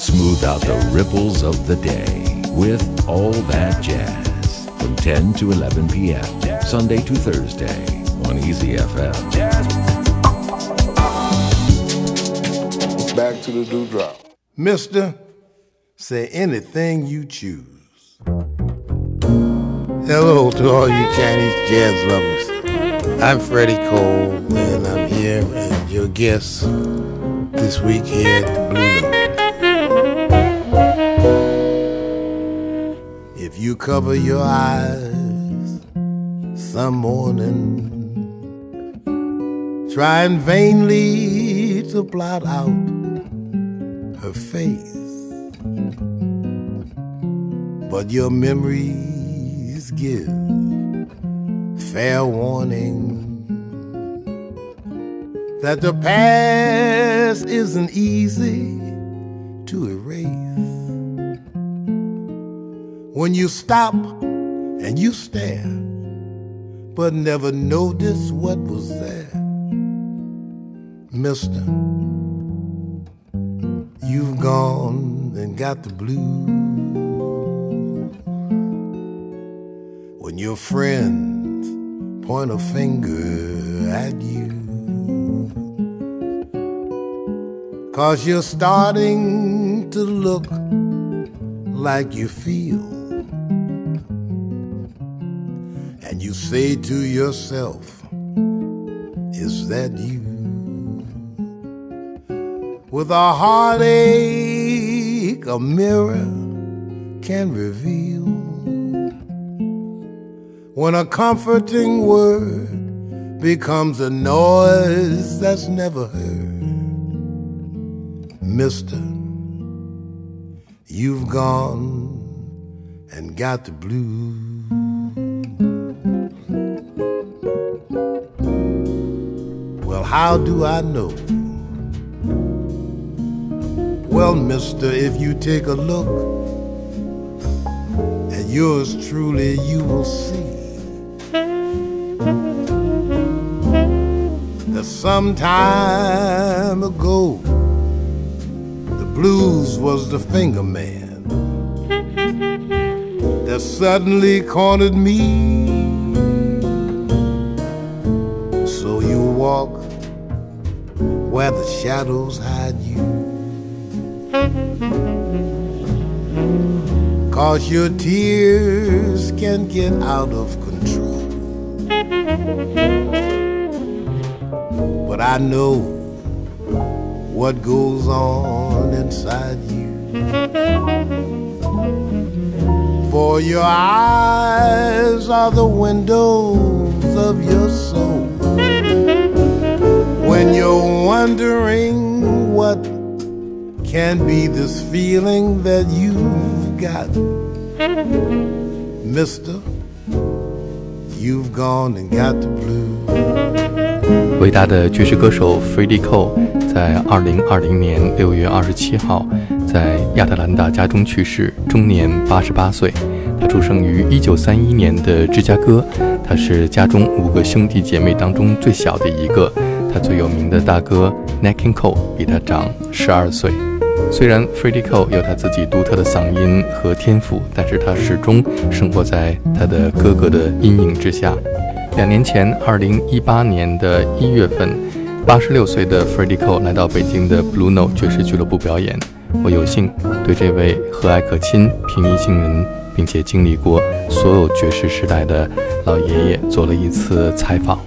Smooth out the ripples of the day with All That Jazz from 10 to 11 p.m. Sunday to Thursday on Easy FM. Back to the dewdrop. Mister, say anything you choose. Hello to all you Chinese jazz lovers. I'm Freddie Cole, and I'm here as your guest this week here at the Blue Note. You cover your eyes some morning, trying vainly to blot out her face, but your memories give fair warning that the past isn't easy to erase. When you stop and you stare, but never notice what was there, Mister, you've gone and got the blues. When your friends point a finger at you. Cause you're starting to look like you feel. Say to yourself, Is that you? With a heartache, a mirror can reveal. When a comforting word becomes a noise that's never heard. Mister, you've gone and got the blues. Well, how do I know? Well, mister, if you take a look at yours truly, you will see that some time ago the blues was the finger man that suddenly cornered me. Where the shadows hide you. Cause your tears can get out of control. But I know what goes on inside you. For your eyes are the windows of your soul. When you're wondering what can be this feeling that you've got, Mister, you've gone and got the blue. 伟大的爵士歌手 Freddie Cole 在二零二零年六月二十七号在亚特兰大家中去世，终年八十八岁。他出生于一九三一年的芝加哥，他是家中五个兄弟姐妹当中最小的一个。他最有名的大哥 Nat King Cole 比他长十二岁。虽然 Freddie Cole 有他自己独特的嗓音和天赋，但是他始终生活在他的哥哥的阴影之下。两年前，二零一八年的一月份，八十六岁的 Freddie Cole 来到北京的 Blue Note 爵士俱乐部表演。我有幸对这位和蔼可亲、平易近人，并且经历过所有爵士时代的老爷爷做了一次采访。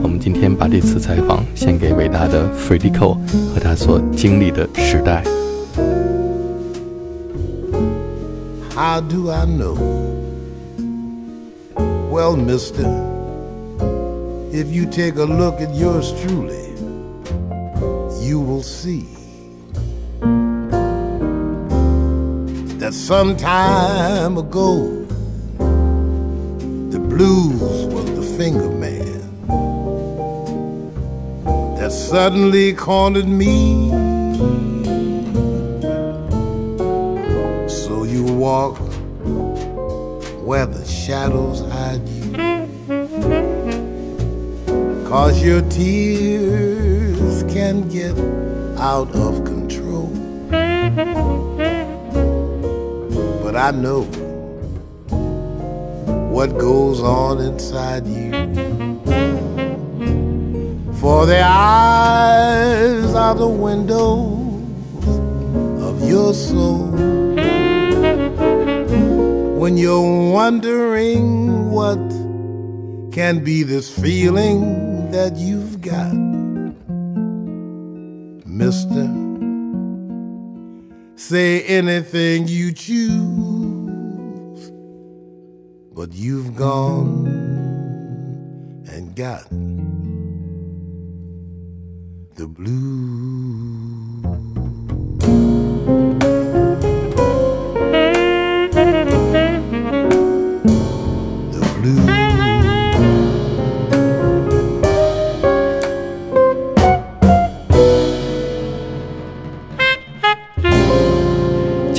我们今天把这次采访献给伟大的 f r e d d i Cole 和他所经历的时代。How do I know? Well, mister, if you take a look at yours truly, you will see that some time ago the blues was the finger man that suddenly cornered me. So you walk where the shadows hide you. Cause your tears can get out of control. I know what goes on inside you. For the eyes are the windows of your soul. When you're wondering what can be this feeling that you've got, mister, say anything you choose, but you've gone and got the blues.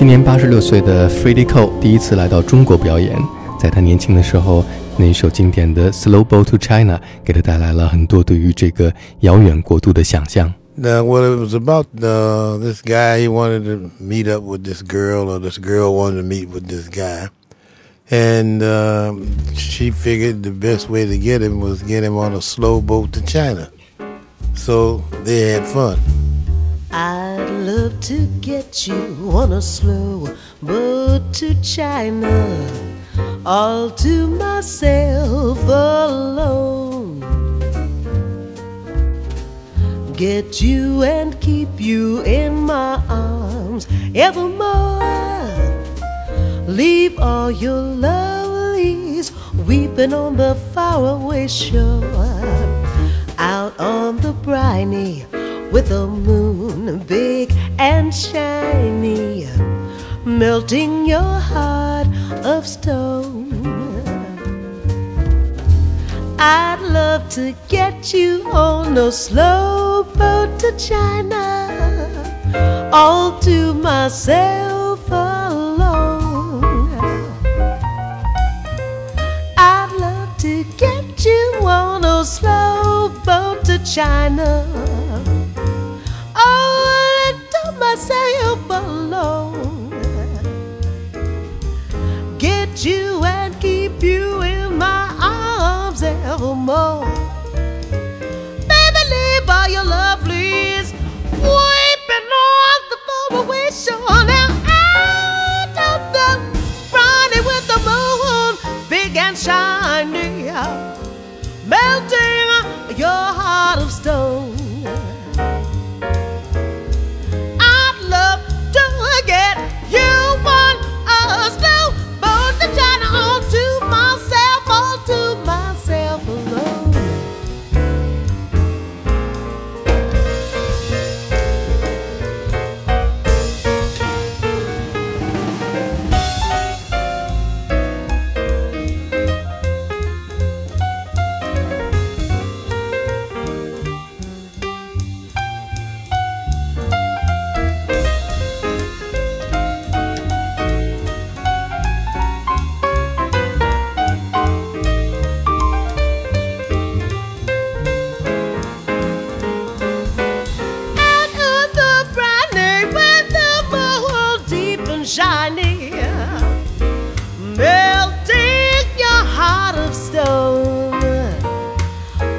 今年八十六岁的 Freddie Cole 第一次来到中国表演，在他年轻的时候，那一首经典的《Slow Boat to China》给他带来了很多对于这个遥远国度的想象。 Now, well, it was about uh, this guy. He wanted to meet up with this girl, or this girl wanted to meet with this guy. And um, she figured the best way to get him was get him on a slow boat to China. So they had fun. I'd love to get you on a slow boat to China, all to myself alone. Get you and keep you in my arms evermore. Leave all your lovelies weeping on the faraway shore out on the briny with the moon big and shiny, melting your heart of stone. I'd love to get you on a slow boat to China, all to myself alone. I'd love to get you on a slow boat to China. You in my arms evermore. Melting your heart of stone.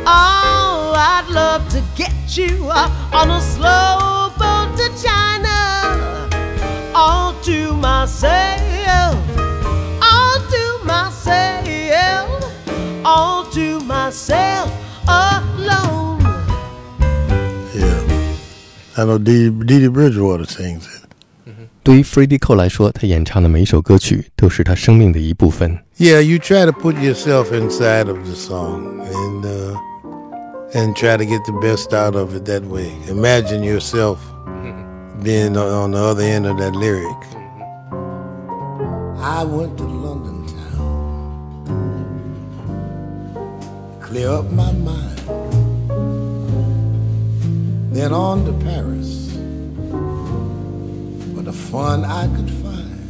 Oh, I'd love to get you on a slow boat to China, all to myself, all to myself, all to myself alone. Yeah. I know Dee Dee Bridgewater sings it. 对于 Freddie Cole 来说，他演唱的每一首歌曲都是他生命的一部分。 Yeah, you try to put yourself inside of the song and uh, and try to get the best out of it that way. Imagine yourself being on- on the other end of that lyric. I went to London town, clear up my mind, then on to Paris for the fun I could find.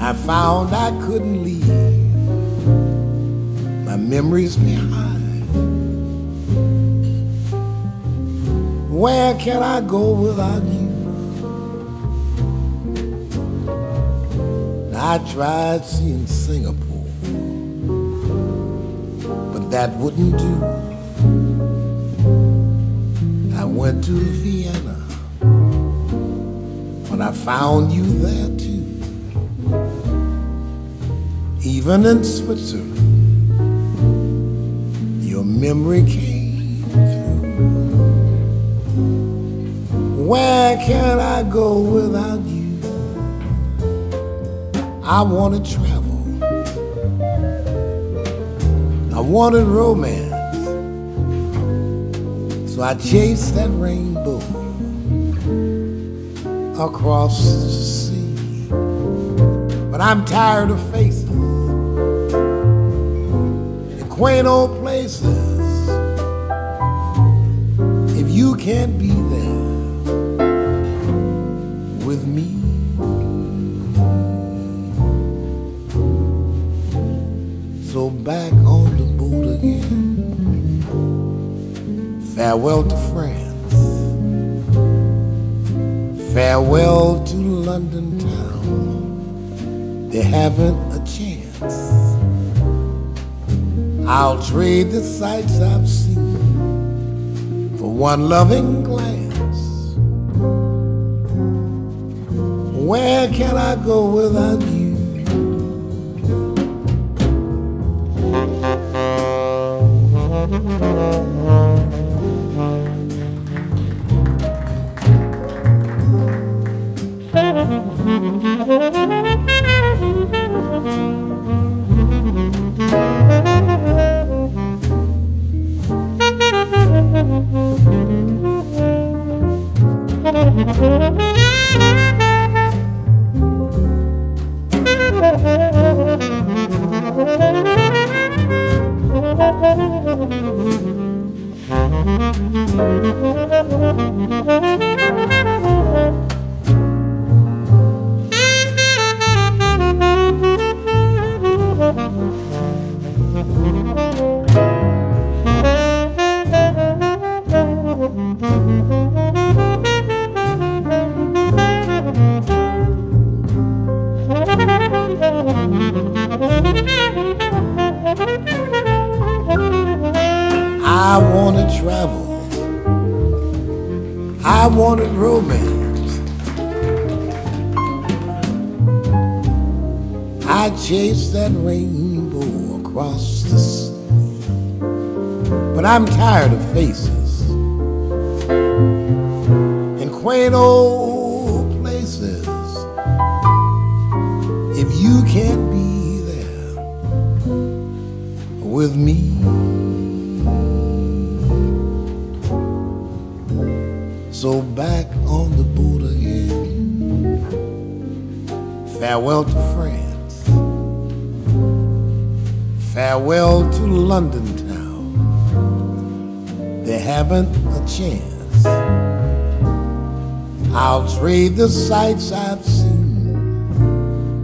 I found I couldn't leave my memories behind. Where can I go without you? I tried seeing Singapore, but that wouldn't do. I went to Vienna, but I found you there too. Even in Switzerland, your memory came through. Where can I go without you? I wanted travel. I wanted romance. So I chased that rainbow across the sea. But I'm tired of faces in quaint old places. If you can't be there with me. So back on the boat again. Farewell to France. Farewell to London town. They haven't a chance. I'll trade the sights I've seen for one loving glance. Where can I go without you? I I'm tired of faces in quaint old places. If you can't be there with me. So back on the boat again. Farewell to France. Farewell to London town They haven't a chance. I'll trade the sights I've seen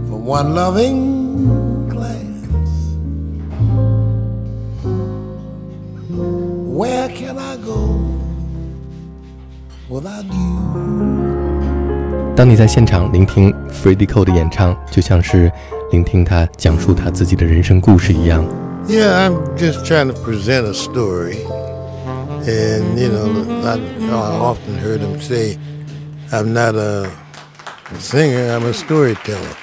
for one loving glance. Where can I go without you? 当你在现场聆听 Freddie Cole 的演唱，就像是聆听他讲述他自己的人生故事一样。 Yeah, I'm just trying to present a story. And, you know, I, I often heard him say, I'm not a singer, I'm a storyteller.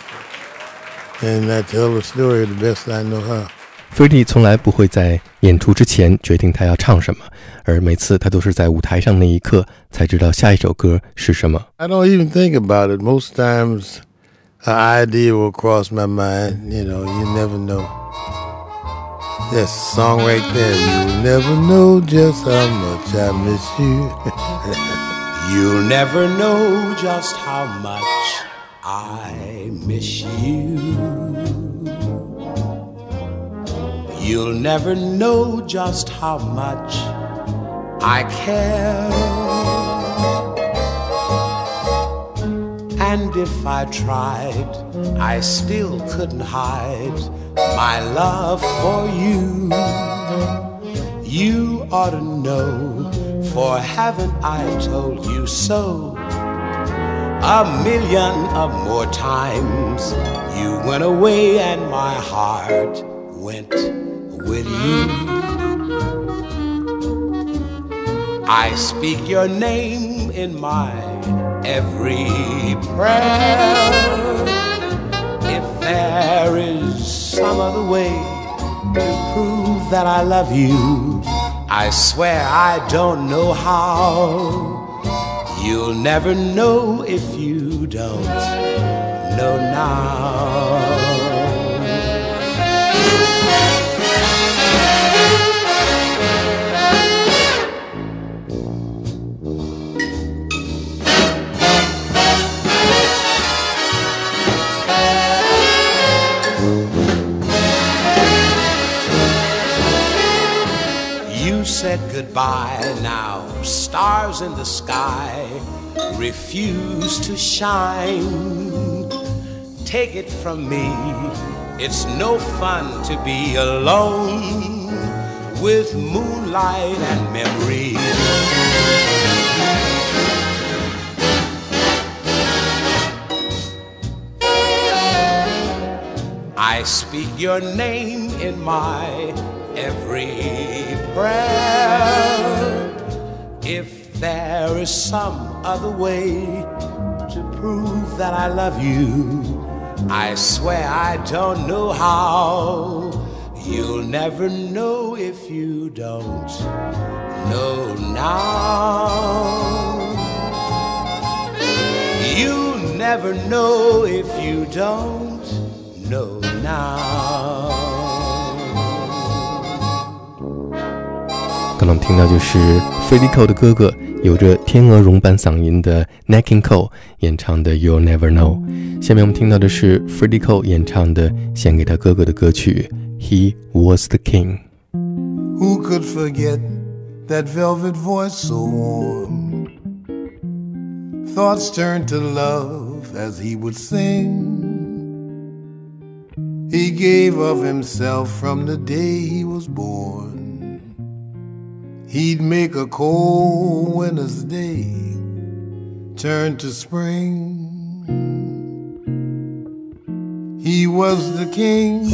And I tell the story the best I know how. Freddie 从来不会在演出之前决定他要唱什么，而每次他都是在舞台上那一刻才知道下一首歌是什么。 I don't even think about it. Most times, an idea will cross my mind. You know, you never know. That's a song right there. You'll never know just how much I miss you. You'll never know just how much I miss you. You'll never know just how much I care. And if I tried, I still couldn't hide my love for you. You ought to know, for haven't I told you so? A million or more times you went away and my heart went with you. I speak your name in my every prayer. If there is some other way to prove that I love you, I swear I don't know how. You'll never know if you don't know now. Said goodbye now, stars in the sky refuse to shine. Take it from me, it's no fun to be alone with moonlight and memory. I speak your name in my every prayer. If there is some other way to prove that I love you, I swear I don't know how. You'll never know if you don't know now. You never know if you don't know now. 能听到就是 Freddie Cole 的哥哥，有着天鹅绒般嗓音的 Nat King Cole 演唱的《You'll Never Know》。下面我们听到的是 Freddie Cole 演唱的献给他哥哥的歌曲《He Was the King》。Who could forget that velvet voice so warm? Thoughts turned to love as he would sing. He gave of himself from the day he was born. He'd make a cold winter's day turn to spring. He was the king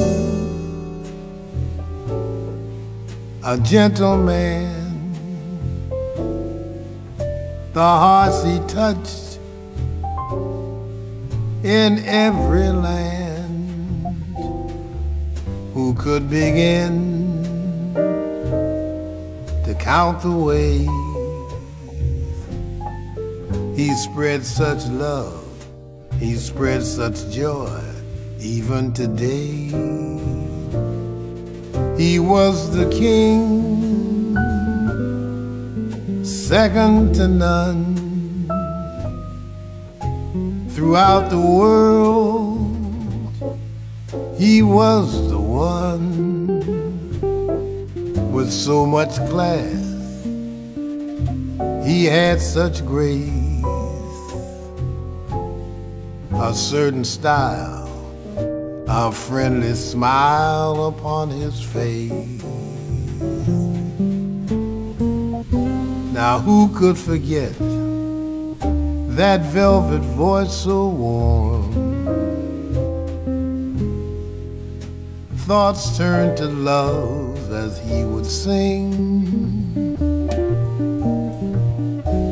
a gentleman. The hearts he touched in every land. Who could begin count the ways he spread such love, he spread such joy, even today? He was the king, second to none. Throughout the world, he was the one with so much class. He had such grace, a certain style a friendly smile upon his face. Now, who could forget that velvet voice so warm? Thoughts turned to love as he would sing.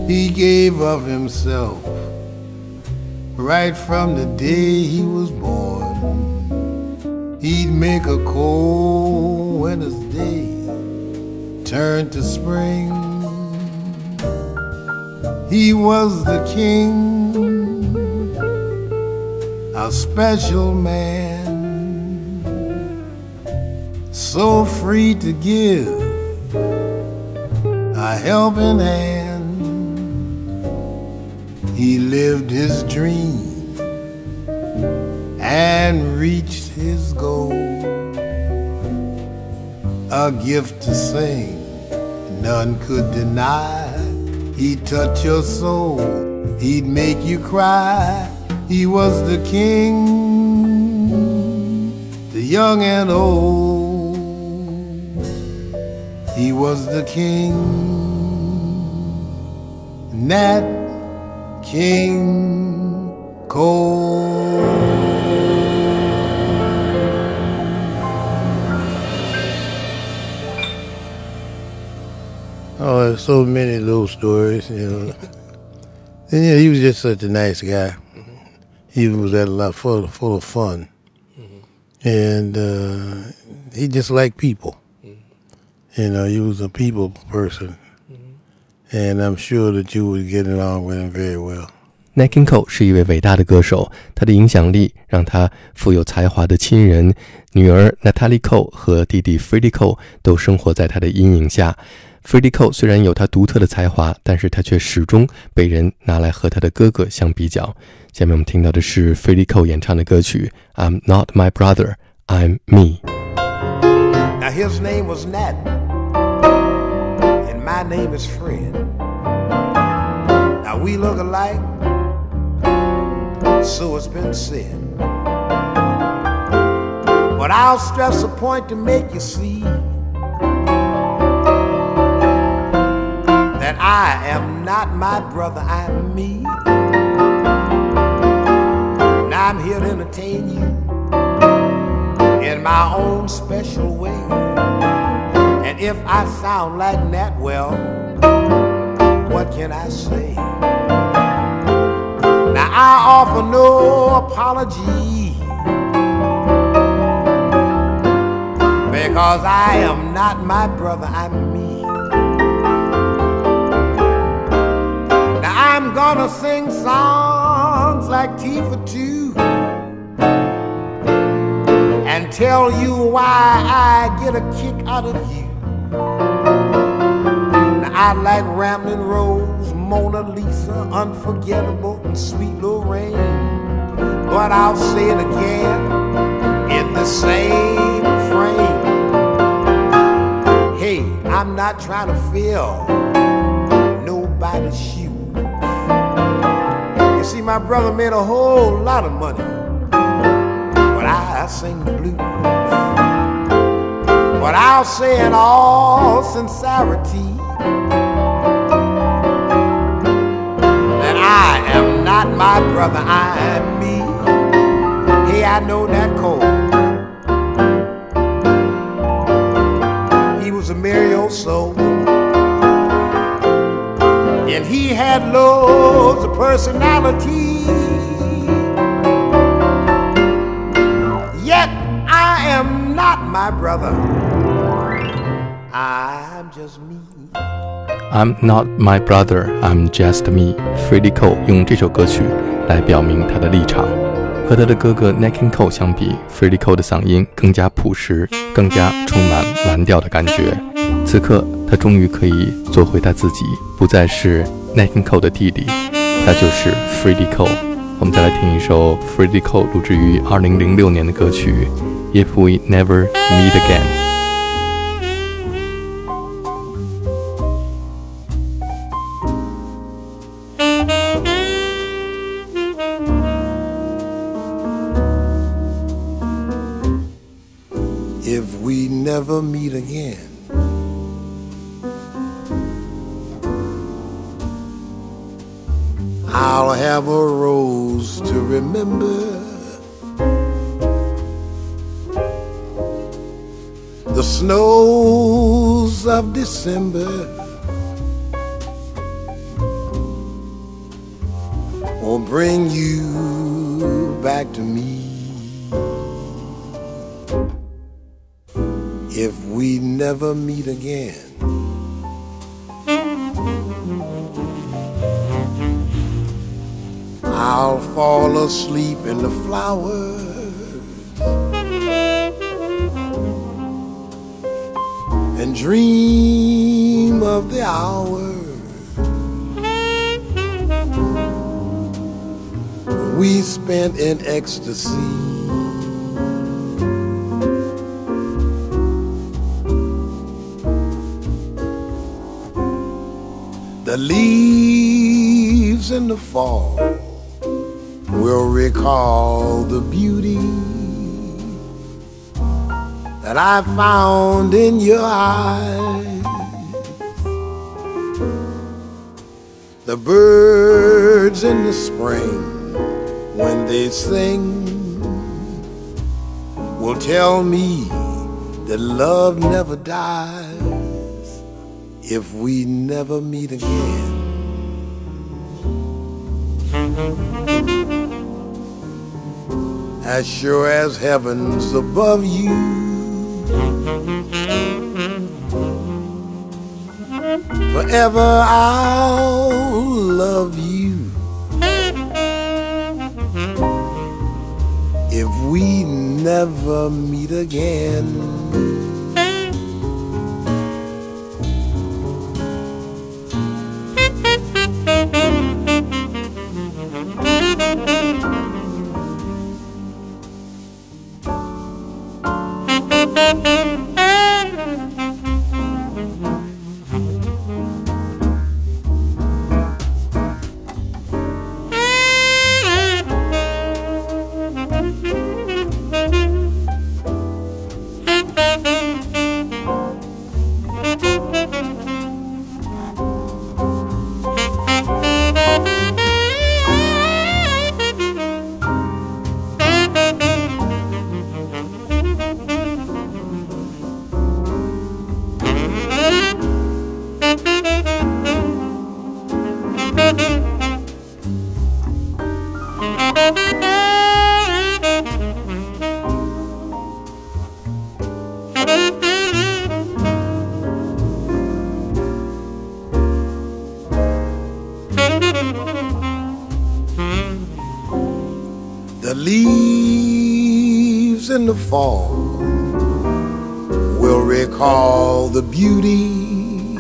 He gave of himself right from the day he was born. He'd make a cold winter's day turn to spring. He was the king, a special man, so free to give a helping hand. He lived his dream and reached his goal. A gift to sing, none could deny. He'd touch your soul, he'd make you cry. He was the king, the young and old. He was the king, Nat King Cole. Oh, there's so many little stories, you know. and yeah, he was just such a nice guy. He was at a lot full, full of fun, and uh, he just liked people. You know, he was a people person, and I'm sure that you would get along with him very well. n a k i n Cole 是一位伟大的歌手，他的影响力让他富有才华的亲人女儿 Natalie Cole 和弟弟 Freddie Cole 都生活在他的阴影下。Freddie Cole 虽然有他独特的才华，但是他却始终被人拿来和他的哥哥相比较。下面我们听到的是 Freddie Cole 演唱的歌曲《I'm Not My Brother, I'm Me》。Now his name was Nat, and my name is Fred. Now we look alike so it's been said. But I'll stress a point to make you see that I am not my brother, I'm me. Now I'm here to entertain you in my own special way. If I sound like that, well, what can I say? Now I offer no apology because I am not my brother, I'm me. Now I'm gonna sing songs like Tea for two and tell you why I get a kick out of you. I like Ramblin' Rose, Mona Lisa, Unforgettable, and Sweet Lorraine. But I'll say it again in the same frame. Hey, I'm not trying to fill nobody's shoes. You see, my brother made a whole lot of money, but I sing the blues. But I'll say in all sincerity Not my brother, I'm me. Hey, I know that cold. He was a merry old soul. And he had loads of personality. Yet I am not my brother. I'm just me. I'm not my brother, I'm just me. Freddie Cole 用这首歌曲来表明他的立场。和他的哥哥 n a k i n Cole 相比，Freddie Cole 的嗓音更加朴实，更加充满蓝调的感觉。此刻，他终于可以做回他自己，不再是 n a k i n Cole 的弟弟，他就是 Freddie Cole。我们再来听一首 Freddie Cole 录制于2006年的歌曲《If We Never Meet Again》。The snows of December will bring you back to me. if we never meet again. I'll fall asleep in the flowers. And dream of the hours we spent in ecstasy. The leaves in the fall will recall the beauty that I found in your eyes. The birds in the spring, when they sing, will tell me that love never dies if we never meet again. As sure as heaven's above you. Forever I'll love you. If we never meet again. Fall will recall the beauty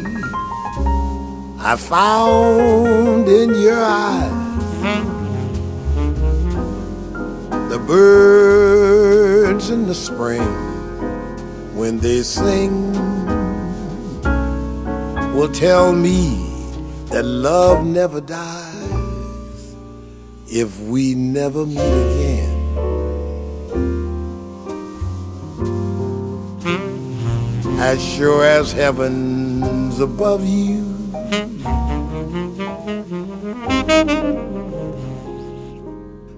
I found in your eyes. The birds in the spring, when they sing, will tell me that love never dies if we never meet again. As sure as heaven's above you.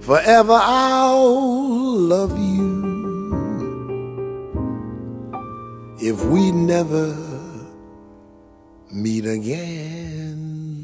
Forever I'll love you if we never meet again.